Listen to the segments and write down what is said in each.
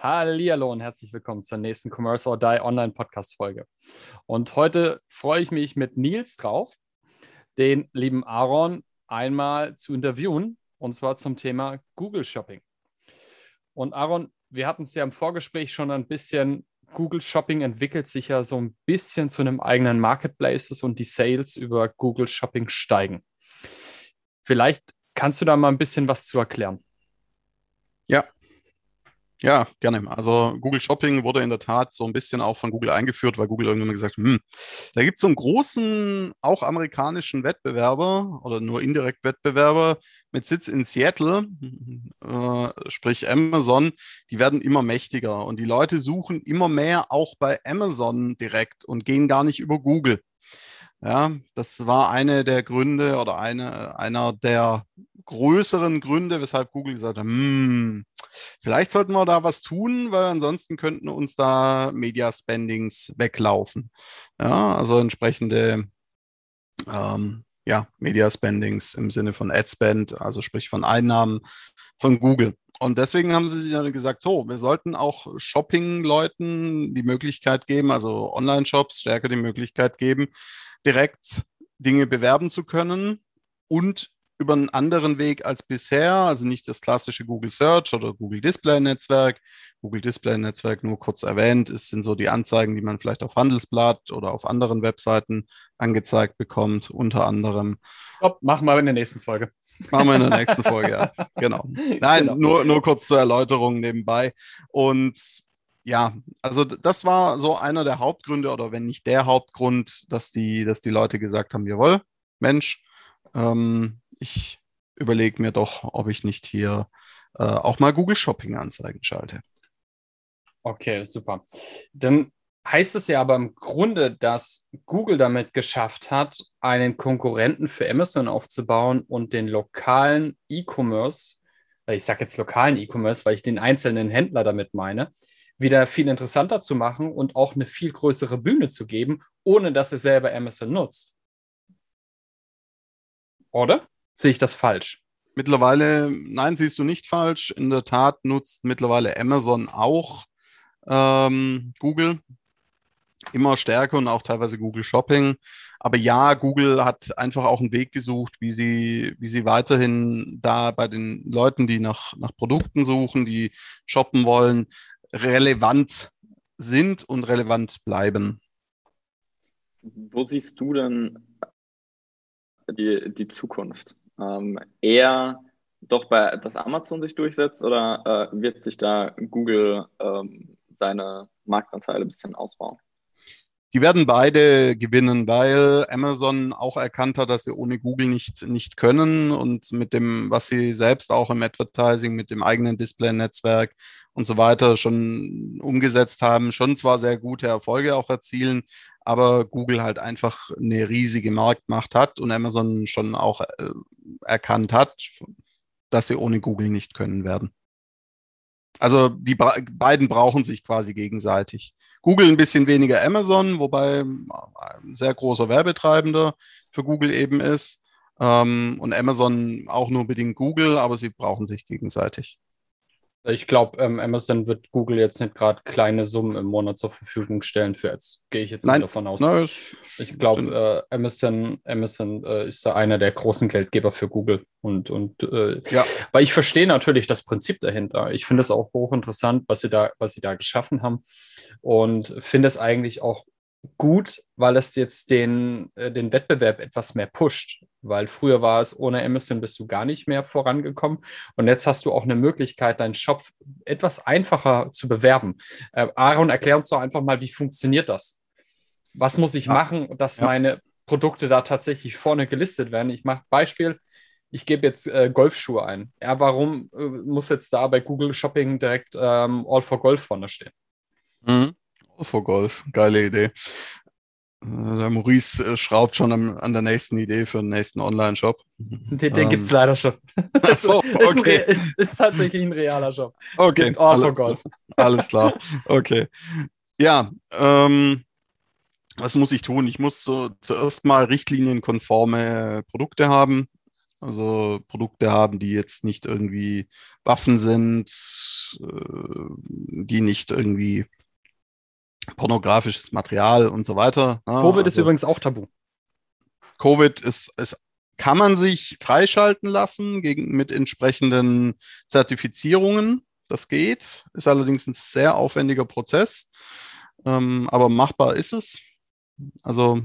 Hallihallo und herzlich willkommen zur nächsten Commerce or Die Online Podcast Folge. Und heute freue ich mich mit Nils drauf, den lieben Aaron einmal zu interviewen und zwar zum Thema Google Shopping. Und Aaron, wir hatten es ja im Vorgespräch schon ein bisschen. Google Shopping entwickelt sich ja so ein bisschen zu einem eigenen Marketplaces und die Sales über Google Shopping steigen. Vielleicht kannst du da mal ein bisschen was zu erklären. Ja, ja, gerne. Also Google Shopping wurde in der Tat so ein bisschen auch von Google eingeführt, weil Google irgendwann gesagt hat, hm, da gibt es so einen großen, auch amerikanischen Wettbewerber oder nur indirekt Wettbewerber mit Sitz in Seattle, äh, sprich Amazon, die werden immer mächtiger und die Leute suchen immer mehr auch bei Amazon direkt und gehen gar nicht über Google. Ja, das war eine der Gründe oder eine, einer der größeren Gründe, weshalb Google gesagt hat, hm, vielleicht sollten wir da was tun, weil ansonsten könnten uns da Media Spendings weglaufen. Ja, also entsprechende ähm, ja, Media Spendings im Sinne von Ad Spend, also sprich von Einnahmen von Google. Und deswegen haben sie sich dann gesagt, so, wir sollten auch Shopping-Leuten die Möglichkeit geben, also Online-Shops stärker die Möglichkeit geben, direkt Dinge bewerben zu können und über einen anderen Weg als bisher, also nicht das klassische Google Search oder Google Display Netzwerk. Google Display Netzwerk nur kurz erwähnt, es sind so die Anzeigen, die man vielleicht auf Handelsblatt oder auf anderen Webseiten angezeigt bekommt, unter anderem. Stopp, machen wir in der nächsten Folge. Machen wir in der nächsten Folge, ja. Genau. Nein, genau. Nur, nur kurz zur Erläuterung nebenbei. Und ja, also das war so einer der Hauptgründe oder wenn nicht der Hauptgrund, dass die, dass die Leute gesagt haben, jawohl, Mensch, ähm, ich überlege mir doch, ob ich nicht hier äh, auch mal Google Shopping Anzeigen schalte. Okay, super. Dann heißt es ja aber im Grunde, dass Google damit geschafft hat, einen Konkurrenten für Amazon aufzubauen und den lokalen E-Commerce, ich sage jetzt lokalen E-Commerce, weil ich den einzelnen Händler damit meine, wieder viel interessanter zu machen und auch eine viel größere Bühne zu geben, ohne dass er selber Amazon nutzt. Oder? Sehe ich das falsch? Mittlerweile, nein, siehst du nicht falsch. In der Tat nutzt mittlerweile Amazon auch ähm, Google immer stärker und auch teilweise Google Shopping. Aber ja, Google hat einfach auch einen Weg gesucht, wie sie, wie sie weiterhin da bei den Leuten, die nach, nach Produkten suchen, die shoppen wollen, relevant sind und relevant bleiben. Wo siehst du denn die, die Zukunft? ähm, eher doch bei, dass Amazon sich durchsetzt oder äh, wird sich da Google ähm, seine Marktanteile ein bisschen ausbauen? Die werden beide gewinnen, weil Amazon auch erkannt hat, dass sie ohne Google nicht, nicht können und mit dem, was sie selbst auch im Advertising, mit dem eigenen Display-Netzwerk und so weiter schon umgesetzt haben, schon zwar sehr gute Erfolge auch erzielen, aber Google halt einfach eine riesige Marktmacht hat und Amazon schon auch äh, erkannt hat, dass sie ohne Google nicht können werden. Also die beiden brauchen sich quasi gegenseitig. Google ein bisschen weniger Amazon, wobei ein sehr großer Werbetreibender für Google eben ist. Ähm, und Amazon auch nur bedingt Google, aber sie brauchen sich gegenseitig. Ich glaube, ähm, Amazon wird Google jetzt nicht gerade kleine Summen im Monat zur Verfügung stellen für jetzt, gehe ich jetzt Nein. davon aus. Nein, ich glaube, äh, Amazon, Amazon äh, ist da einer der großen Geldgeber für Google. Und, und äh, ja. weil ich verstehe natürlich das Prinzip dahinter. Ich finde es auch hochinteressant, was sie da, was sie da geschaffen haben. Und finde es eigentlich auch gut, weil es jetzt den, äh, den Wettbewerb etwas mehr pusht. Weil früher war es, ohne Amazon bist du gar nicht mehr vorangekommen. Und jetzt hast du auch eine Möglichkeit, deinen Shop etwas einfacher zu bewerben. Äh, Aaron, erklär uns doch einfach mal, wie funktioniert das? Was muss ich ja. machen, dass ja. meine Produkte da tatsächlich vorne gelistet werden? Ich mache Beispiel, ich gebe jetzt äh, Golfschuhe ein. Ja, warum äh, muss jetzt da bei Google Shopping direkt ähm, All for Golf vorne stehen? Mhm. For Golf, geile Idee. Äh, der Maurice äh, schraubt schon an der nächsten Idee für den nächsten Online-Shop. Den, den ähm. gibt es leider schon. Ach so, okay. ist, ist, ist, tatsächlich ein realer Shop. Okay. Alles, alles, klar. Okay. Ja, ähm, was muss ich tun? Ich muss so zuerst mal richtlinienkonforme Produkte haben. Also Produkte haben, die jetzt nicht irgendwie Waffen sind, äh, die nicht irgendwie pornografisches Material und so weiter. Ne? Covid also, ist übrigens auch tabu. Covid ist, ist, kann man sich freischalten lassen gegen, mit entsprechenden Zertifizierungen. Das geht, ist allerdings ein sehr aufwendiger Prozess, ähm, aber machbar ist es. Also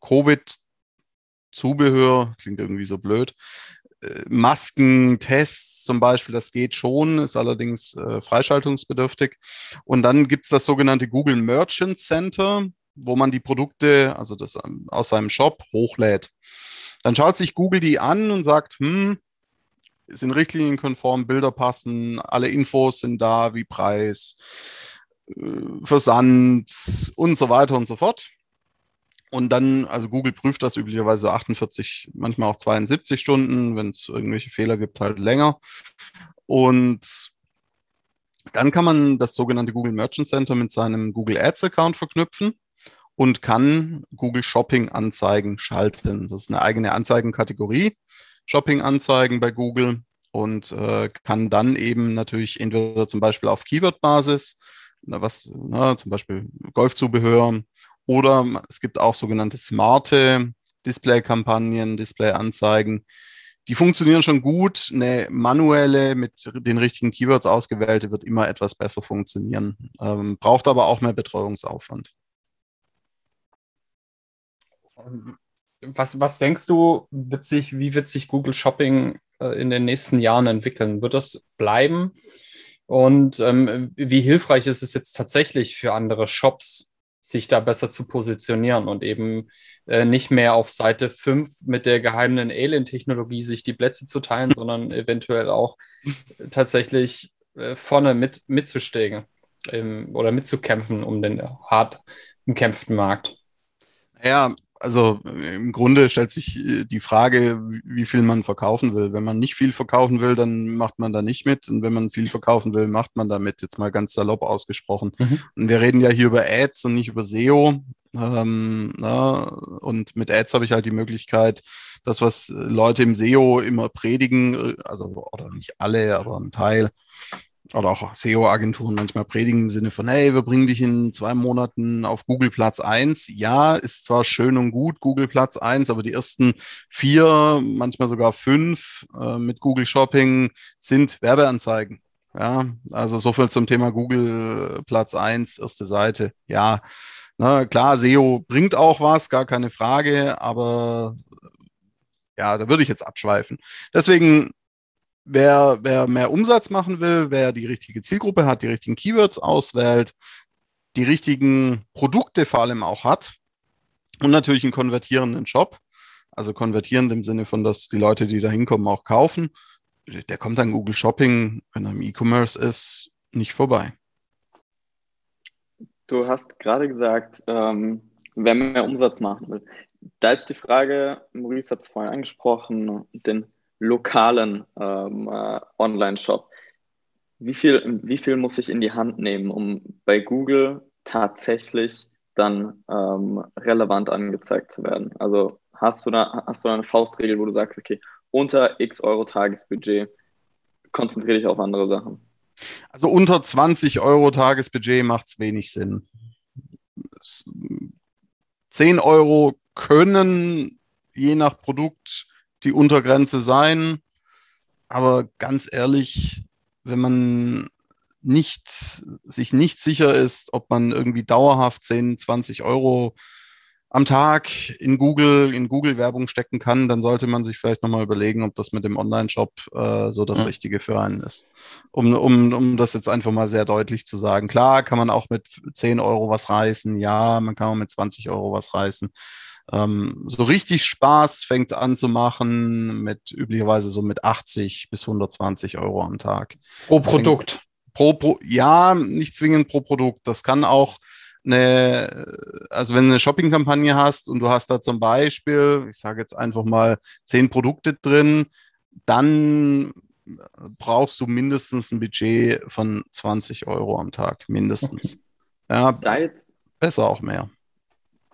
Covid-Zubehör, klingt irgendwie so blöd, Masken, Tests zum Beispiel, das geht schon, ist allerdings äh, freischaltungsbedürftig. Und dann gibt es das sogenannte Google Merchant Center, wo man die Produkte, also das ähm, aus seinem Shop hochlädt. Dann schaut sich Google die an und sagt, hm, sind richtlinienkonform, Bilder passen, alle Infos sind da, wie Preis, äh, Versand und so weiter und so fort. Und dann, also Google prüft das üblicherweise 48, manchmal auch 72 Stunden, wenn es irgendwelche Fehler gibt, halt länger. Und dann kann man das sogenannte Google Merchant Center mit seinem Google Ads Account verknüpfen und kann Google Shopping Anzeigen schalten. Das ist eine eigene Anzeigenkategorie, Shopping Anzeigen bei Google und äh, kann dann eben natürlich entweder zum Beispiel auf Keyword-Basis, was na, zum Beispiel Golfzubehör oder es gibt auch sogenannte smarte Display-Kampagnen, Display-Anzeigen. Die funktionieren schon gut. Eine manuelle, mit den richtigen Keywords ausgewählte, wird immer etwas besser funktionieren. Ähm, braucht aber auch mehr Betreuungsaufwand. Was, was denkst du, wird sich, wie wird sich Google Shopping äh, in den nächsten Jahren entwickeln? Wird das bleiben? Und ähm, wie hilfreich ist es jetzt tatsächlich für andere Shops, sich da besser zu positionieren und eben äh, nicht mehr auf Seite 5 mit der geheimen Alien-Technologie sich die Plätze zu teilen, sondern eventuell auch tatsächlich äh, vorne mit, mitzusteigen ähm, oder mitzukämpfen um den hart umkämpften Markt. Ja, also im Grunde stellt sich äh, die Frage, wie viel man verkaufen will. Wenn man nicht viel verkaufen will, dann macht man da nicht mit. Und wenn man viel verkaufen will, macht man damit, jetzt mal ganz salopp ausgesprochen. Mhm. Und wir reden ja hier über Ads und nicht über SEO. Ähm, na, und mit Ads habe ich halt die Möglichkeit, das, was Leute im SEO immer predigen, äh, also oder nicht alle, aber ein Teil, oder auch SEO-Agenturen manchmal predigen im Sinne von, hey, wir bringen dich in zwei Monaten auf Google Platz 1. Ja, ist zwar schön und gut, Google Platz 1, aber die ersten vier, manchmal sogar fünf äh, mit Google Shopping sind Werbeanzeigen. Ja, also so viel zum Thema Google Platz 1, erste Seite. Ja, na, klar, SEO bringt auch was, gar keine Frage, aber ja, da würde ich jetzt abschweifen. Deswegen wer, wer mehr Umsatz machen will, wer die richtige Zielgruppe hat, die richtigen Keywords auswählt, die richtigen Produkte vor allem auch hat und natürlich einen konvertierenden Shop, also konvertierend im Sinne von, dass die Leute, die da hinkommen, auch kaufen, der kommt an Google Shopping, wenn er im E-Commerce ist, nicht vorbei. Du hast gerade gesagt, ähm, wer mehr Umsatz machen will. Da ist die Frage, Maurice hat es vorhin angesprochen, den lokalen ähm, äh, Online-Shop. Wie viel, wie viel muss ich in die Hand nehmen, um bei Google tatsächlich dann ähm, relevant angezeigt zu werden? Also hast du, da, hast du da eine Faustregel, wo du sagst, okay, unter x Euro Tagesbudget konzentriere dich auf andere Sachen? Also unter 20 Euro Tagesbudget macht es wenig Sinn. 10 Euro können je nach Produkt die Untergrenze sein. Aber ganz ehrlich, wenn man nicht, sich nicht sicher ist, ob man irgendwie dauerhaft 10, 20 Euro am Tag in Google, in Google-Werbung stecken kann, dann sollte man sich vielleicht nochmal überlegen, ob das mit dem Online-Shop äh, so das ja. Richtige für einen ist. Um, um, um das jetzt einfach mal sehr deutlich zu sagen. Klar kann man auch mit 10 Euro was reißen, ja, man kann auch mit 20 Euro was reißen. Ähm, so richtig Spaß fängt es an zu machen mit üblicherweise so mit 80 bis 120 Euro am Tag. Pro Produkt. Pro, pro, ja, nicht zwingend pro Produkt. Das kann auch eine, also wenn du eine Shopping-Kampagne hast und du hast da zum Beispiel, ich sage jetzt einfach mal zehn Produkte drin, dann brauchst du mindestens ein Budget von 20 Euro am Tag, mindestens. Okay. Ja, da jetzt, besser auch mehr.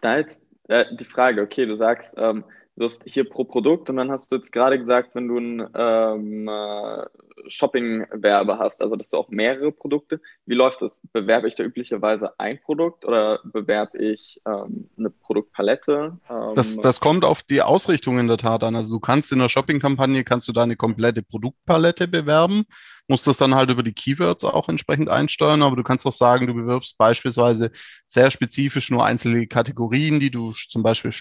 Da jetzt äh, die Frage, okay, du sagst, ähm, du hast hier pro Produkt und dann hast du jetzt gerade gesagt, wenn du ein ähm, äh, Shopping-Werbe hast, also dass du auch mehrere Produkte, wie läuft das? Bewerbe ich da üblicherweise ein Produkt oder bewerbe ich ähm, eine Produktpalette? Ähm, das, das kommt auf die Ausrichtung in der Tat an. Also du kannst in der Shopping-Kampagne kannst du deine komplette Produktpalette bewerben, musst das dann halt über die Keywords auch entsprechend einsteuern, aber du kannst auch sagen, du bewirbst beispielsweise sehr spezifisch nur einzelne Kategorien, die du zum Beispiel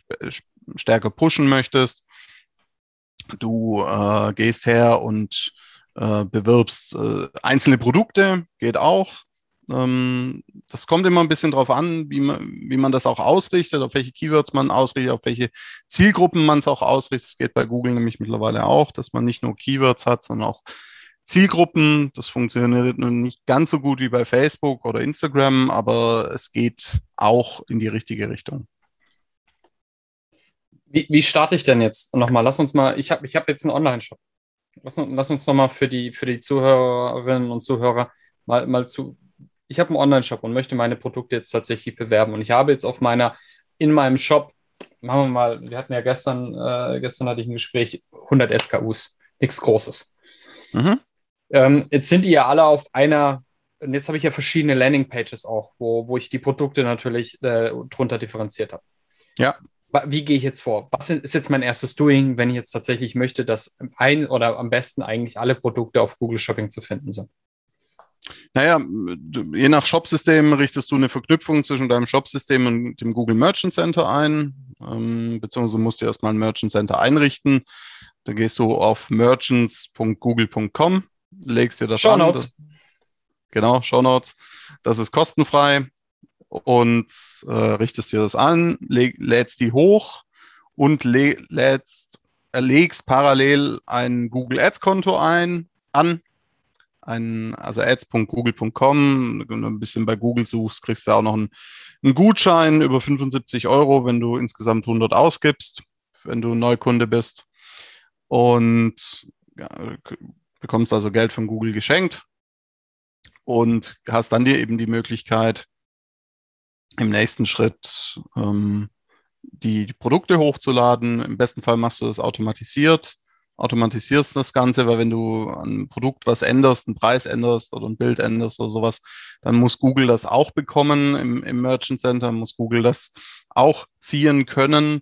stärker pushen möchtest. Du äh, gehst her und äh, bewirbst äh, einzelne Produkte, geht auch. Ähm, das kommt immer ein bisschen drauf an, wie man, wie man das auch ausrichtet, auf welche Keywords man ausrichtet, auf welche Zielgruppen man es auch ausrichtet. Das geht bei Google nämlich mittlerweile auch, dass man nicht nur Keywords hat, sondern auch Zielgruppen. Das funktioniert nicht ganz so gut wie bei Facebook oder Instagram, aber es geht auch in die richtige Richtung. Wie, wie starte ich denn jetzt? Nochmal, lass uns mal, ich habe ich hab jetzt einen Online-Shop. Lass, lass uns nochmal für die, für die Zuhörerinnen und Zuhörer mal, mal zu. Ich habe einen Online-Shop und möchte meine Produkte jetzt tatsächlich bewerben. Und ich habe jetzt auf meiner, in meinem Shop, machen wir mal, wir hatten ja gestern, äh, gestern hatte ich ein Gespräch, 100 SKUs, nichts Großes. Mhm. Ähm, jetzt sind die ja alle auf einer, und jetzt habe ich ja verschiedene Landing-Pages auch, wo, wo ich die Produkte natürlich äh, drunter differenziert habe. Ja wie gehe ich jetzt vor? Was ist jetzt mein erstes Doing, wenn ich jetzt tatsächlich möchte, dass ein oder am besten eigentlich alle Produkte auf Google Shopping zu finden sind? Naja, je nach Shopsystem richtest du eine Verknüpfung zwischen deinem Shopsystem und dem Google Merchant Center ein, ähm, beziehungsweise musst du erstmal ein Merchant Center einrichten. Da gehst du auf merchants.google.com, legst dir das Show Notes. an. Genau, Show Notes. Das ist kostenfrei und äh, richtest dir das an, lädst die hoch und lädst, legst parallel ein Google Ads Konto ein, an. Ein, also ads.google.com, wenn du ein bisschen bei Google suchst, kriegst du auch noch einen, einen Gutschein über 75 Euro, wenn du insgesamt 100 ausgibst, wenn du Neukunde bist. Und ja, bekommst also Geld von Google geschenkt und hast dann dir eben die Möglichkeit, im nächsten Schritt ähm, die, die, Produkte hochzuladen. Im besten Fall machst du das automatisiert, automatisierst das Ganze, weil wenn du ein Produkt was änderst, einen Preis änderst oder ein Bild änderst oder sowas, dann muss Google das auch bekommen im, im Merchant Center, muss Google das auch ziehen können.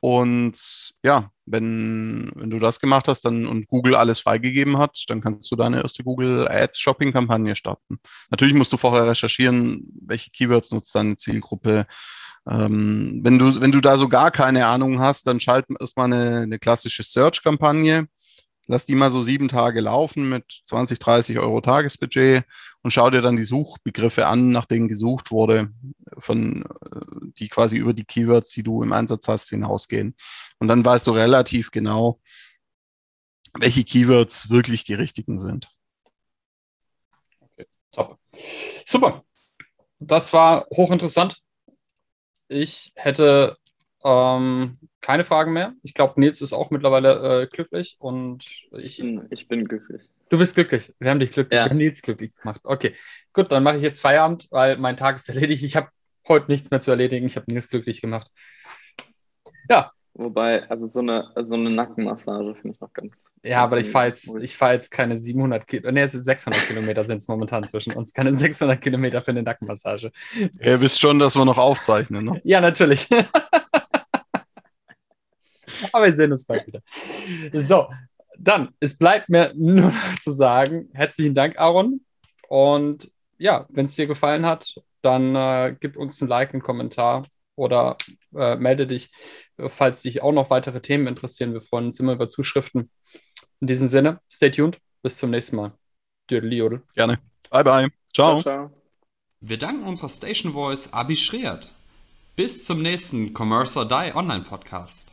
Und ja, wenn, wenn du das gemacht hast dann, und Google alles freigegeben hat, dann kannst du deine erste Google Ads Shopping Kampagne starten. Natürlich musst du vorher recherchieren, welche Keywords nutzt deine Zielgruppe. Ähm, wenn, du, wenn du da so gar keine Ahnung hast, dann schalt erstmal eine, eine klassische Search-Kampagne lass die mal so sieben Tage laufen mit 20, 30 Euro Tagesbudget und schau dir dann die Suchbegriffe an, nach denen gesucht wurde, von, äh, die quasi über die Keywords, die du im Einsatz hast, hinausgehen. Und dann weißt du relativ genau, welche Keywords wirklich die richtigen sind. Okay, top. Super. Das war hochinteressant. Ich hätte ähm, keine Fragen mehr. Ich glaube, Nils ist auch mittlerweile äh, glücklich und ich. Ich bin glücklich. Du bist glücklich. Wir haben dich glücklich. Ja. Wir haben Nils glücklich gemacht. Okay, gut, dann mache ich jetzt Feierabend, weil mein Tag ist erledigt. Ich habe heute nichts mehr zu erledigen. Ich habe Nils glücklich gemacht. Ja. Wobei, also so eine, so eine Nackenmassage finde ich noch ganz. Ja, aber ich fahre jetzt, fahr jetzt keine 700 Kilometer, nee, 600 Kilometer sind es momentan zwischen uns, keine 600 Kilometer für eine Nackenmassage. Ihr wisst schon, dass wir noch aufzeichnen, ne? Ja, natürlich. Aber wir sehen uns bald wieder. So, dann, es bleibt mir nur noch zu sagen, herzlichen Dank, Aaron. Und ja, wenn es dir gefallen hat, dann äh, gib uns ein Like, einen Kommentar oder äh, melde dich, falls dich auch noch weitere Themen interessieren. Wir freuen uns immer über Zuschriften. In diesem Sinne, stay tuned. Bis zum nächsten Mal. Dödel, Gerne. Bye, bye. Ciao. ciao, ciao. Wir danken unserer Station Voice Abi Schreert. Bis zum nächsten Commerce or Die Online Podcast.